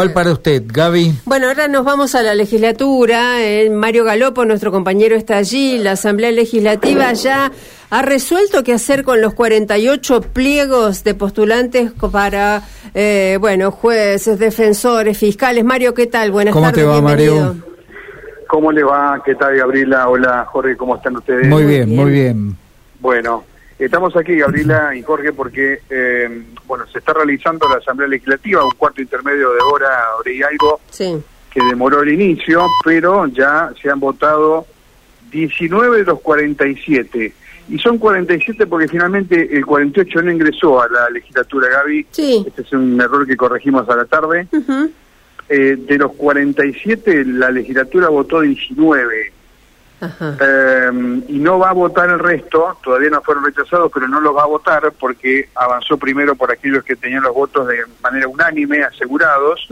¿Cuál para usted, Gaby? Bueno, ahora nos vamos a la legislatura. Eh, Mario Galopo, nuestro compañero, está allí. La Asamblea Legislativa ya ha resuelto qué hacer con los 48 pliegos de postulantes para, eh, bueno, jueces, defensores, fiscales. Mario, ¿qué tal? Buenas ¿Cómo tardes. te va, Mario? ¿Cómo le va? ¿Qué tal, Gabriela? Hola, Jorge, ¿cómo están ustedes? Muy bien, muy bien. Bueno, estamos aquí, Gabriela y Jorge, porque, eh, bueno, se está realizando la Asamblea Legislativa, un cuarto intermedio de hora, hora y algo, Sí. que demoró el inicio, pero ya se han votado 19 de los 47. Y son 47 porque finalmente el 48 no ingresó a la legislatura, Gaby. Sí. Este es un error que corregimos a la tarde. Ujú. Eh, de los 47, la legislatura votó 19. Eh, y no va a votar el resto, todavía no fueron rechazados, pero no los va a votar porque avanzó primero por aquellos que tenían los votos de manera unánime, asegurados.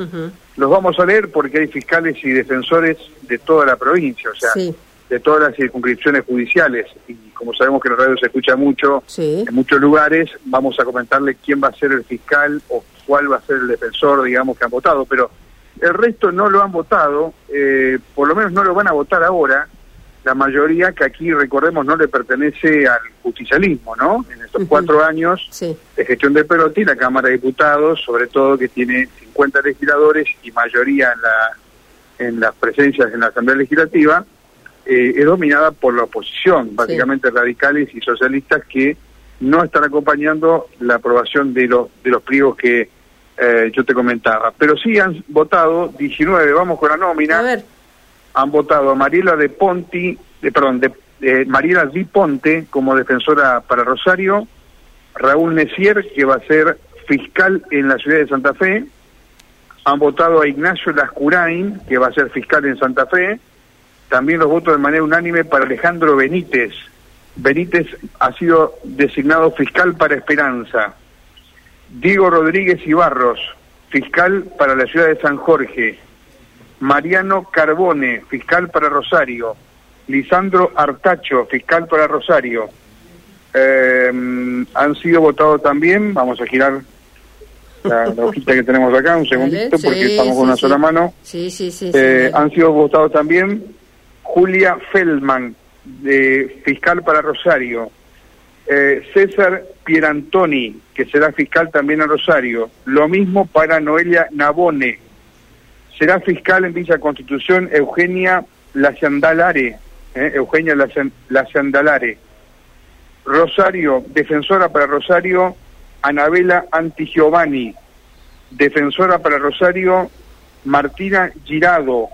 Los vamos a leer porque hay fiscales y defensores de toda la provincia, o sea, Sí. de todas las circunscripciones judiciales. Y como sabemos que en la radio se escucha mucho, Sí. en muchos lugares, vamos a comentarle quién va a ser el fiscal o cuál va a ser el defensor, digamos, que han votado. Pero el resto no lo han votado, eh, por lo menos no lo van a votar ahora. La mayoría que aquí, recordemos, no le pertenece al justicialismo, ¿no? En estos cuatro años Sí. de gestión de Perotti, la Cámara de Diputados, sobre todo que tiene 50 legisladores y mayoría en, la, en las presencias en la Asamblea Legislativa, eh, es dominada por la oposición, básicamente radicales y socialistas que no están acompañando la aprobación de los, de los pliegos que eh, yo te comentaba. Pero sí han votado 19, vamos con la nómina A ver. Han votado a Mariela de Ponti, perdón, de, de Mariela Di Ponte como defensora para Rosario, Raúl Necier, que va a ser fiscal en la ciudad de Santa Fe, han votado a Ignacio Lascurain, que va a ser fiscal en Santa Fe, también los votos de manera unánime para Alejandro Benítez. Benítez ha sido designado fiscal para Esperanza. Diego Rodríguez Ibarros, fiscal para la ciudad de San Jorge. Mariano Carbone, fiscal para Rosario. Lisandro Artacho, fiscal para Rosario. Eh, han sido votados también, vamos a girar la, la hojita que tenemos acá, un segundito, porque Sí, estamos con sí, una sí. sola mano. Sí, sí, sí. Eh, han sido votados también Julia Feldman, de fiscal para Rosario. Eh, César Pierantoni, que será fiscal también en Rosario. Lo mismo para Noelia Nabone. Será fiscal en Villa Constitución Eugenia Laciandalare. eh, Eugenia Laciandalare. Rosario, defensora para Rosario, Anabela Antigiovanni. Defensora para Rosario, Martina Girado.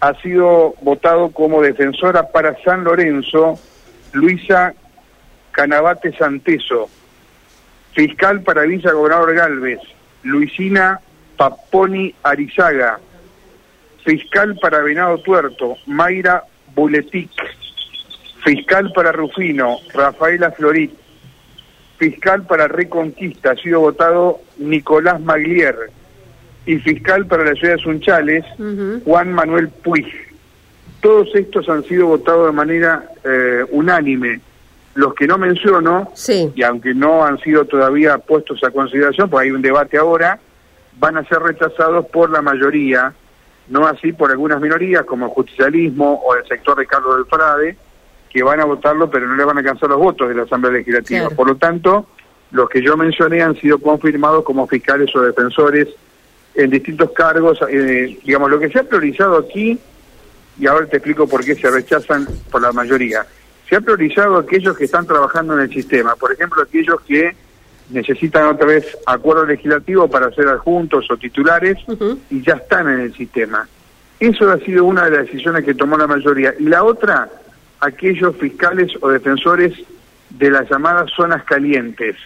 Ha sido votado como defensora para San Lorenzo, Luisa Canabate Santeso. Fiscal para Villa Gobernador Galvez, Luisina Paponi Arizaga. Fiscal para Venado Tuerto, Mayra Buletic. Fiscal para Rufino, Rafaela Florit. Fiscal para Reconquista, ha sido votado Nicolás Maglier. Y fiscal para la ciudad de Sunchales. Juan Manuel Puig. Todos estos han sido votados de manera eh, unánime. Los que no menciono, Sí. y aunque no han sido todavía puestos a consideración, pues hay un debate ahora, van a ser rechazados por la mayoría, no así por algunas minorías como el justicialismo o el sector de Carlos del Frade, que van a votarlo pero no le van a alcanzar los votos de la Asamblea Legislativa. Claro. Por lo tanto, los que yo mencioné han sido confirmados como fiscales o defensores en distintos cargos. eh, digamos, lo que se ha priorizado aquí, y ahora te explico por qué se rechazan por la mayoría, se ha priorizado aquellos que están trabajando en el sistema, por ejemplo, aquellos que necesitan otra vez acuerdo legislativo para ser adjuntos o titulares y ya están en el sistema. Eso ha sido una de las decisiones que tomó la mayoría. Y la otra, aquellos fiscales o defensores de las llamadas zonas calientes.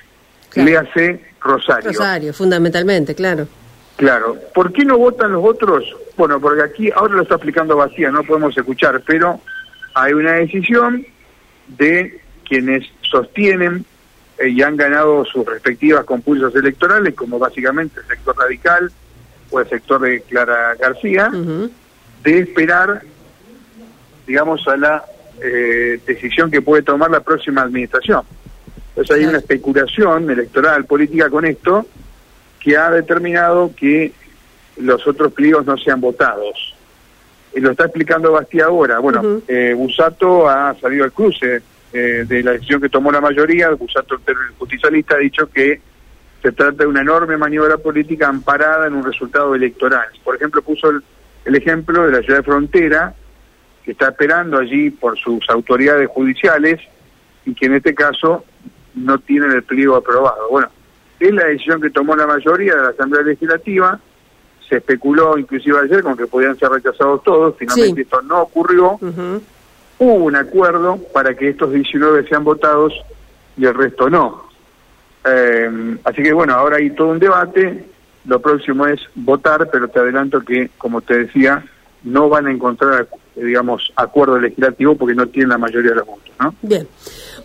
Claro. Léase Rosario. Rosario, fundamentalmente, claro. Claro. ¿Por qué no votan los otros? Bueno, porque aquí ahora lo está explicando vacía, no podemos escuchar, pero hay una decisión de quienes sostienen eh, y han ganado sus respectivas compulsos electorales, como básicamente el sector radical o el sector de Clara García, de esperar, digamos, a la eh, decisión que puede tomar la próxima administración. Entonces hay una especulación electoral, política con esto, que ha determinado que los otros pliegos no sean votados. Y lo está explicando Basti ahora. Bueno, eh, Busato ha salido al cruce eh, de la decisión que tomó la mayoría. Busato, el justicialista, ha dicho que se trata de una enorme maniobra política amparada en un resultado electoral. Por ejemplo, puso el, el ejemplo de la ciudad de Frontera, que está esperando allí por sus autoridades judiciales y que en este caso no tienen el pliego aprobado. Bueno, es la decisión que tomó la mayoría de la Asamblea Legislativa. Se especuló inclusive ayer con que podían ser rechazados todos. Finalmente Sí. esto no ocurrió. Ujú. Hubo un acuerdo para que estos 19 sean votados y el resto no. Eh, así que bueno, ahora hay todo un debate. Lo próximo es votar, pero te adelanto que, como te decía, no van a encontrar, digamos, acuerdo legislativo porque no tienen la mayoría de los votos, ¿no? Bien.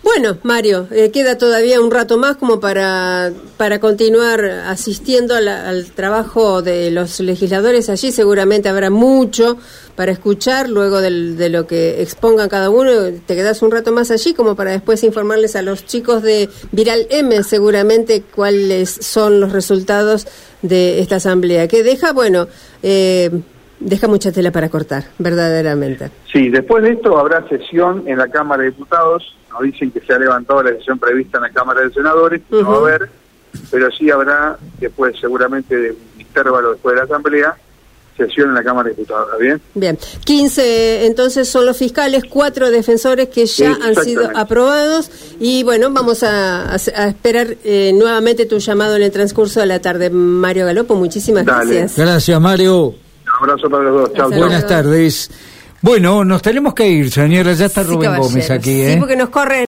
Bueno, Mario, eh, queda todavía un rato más como para, para continuar asistiendo al trabajo de los legisladores allí. Seguramente habrá mucho para escuchar luego de lo que expongan cada uno. Te quedas un rato más allí como para después informarles a los chicos de Viral M seguramente cuáles son los resultados de esta asamblea. Que deja, bueno, eh, deja mucha tela para cortar, verdaderamente. Sí, después de esto habrá sesión en la Cámara de Diputados. Nos dicen que se ha levantado la sesión prevista en la Cámara de Senadores, no va a haber, pero sí habrá, después seguramente de un intervalo después de la Asamblea, sesión en la Cámara de Diputados, ¿está bien? Bien, 15 entonces son los fiscales, cuatro defensores que ya han sido aprobados y bueno, vamos a, a- a esperar eh, nuevamente tu llamado en el transcurso de la tarde. Mario Galopo, muchísimas Dale. gracias. Gracias, Mario. Abrazo para los dos. Chao. Buenas tardes. Bueno, nos tenemos que ir, señora. Ya está Sí, Rubén caballero. Gómez aquí, Sí, ¿eh? porque nos corre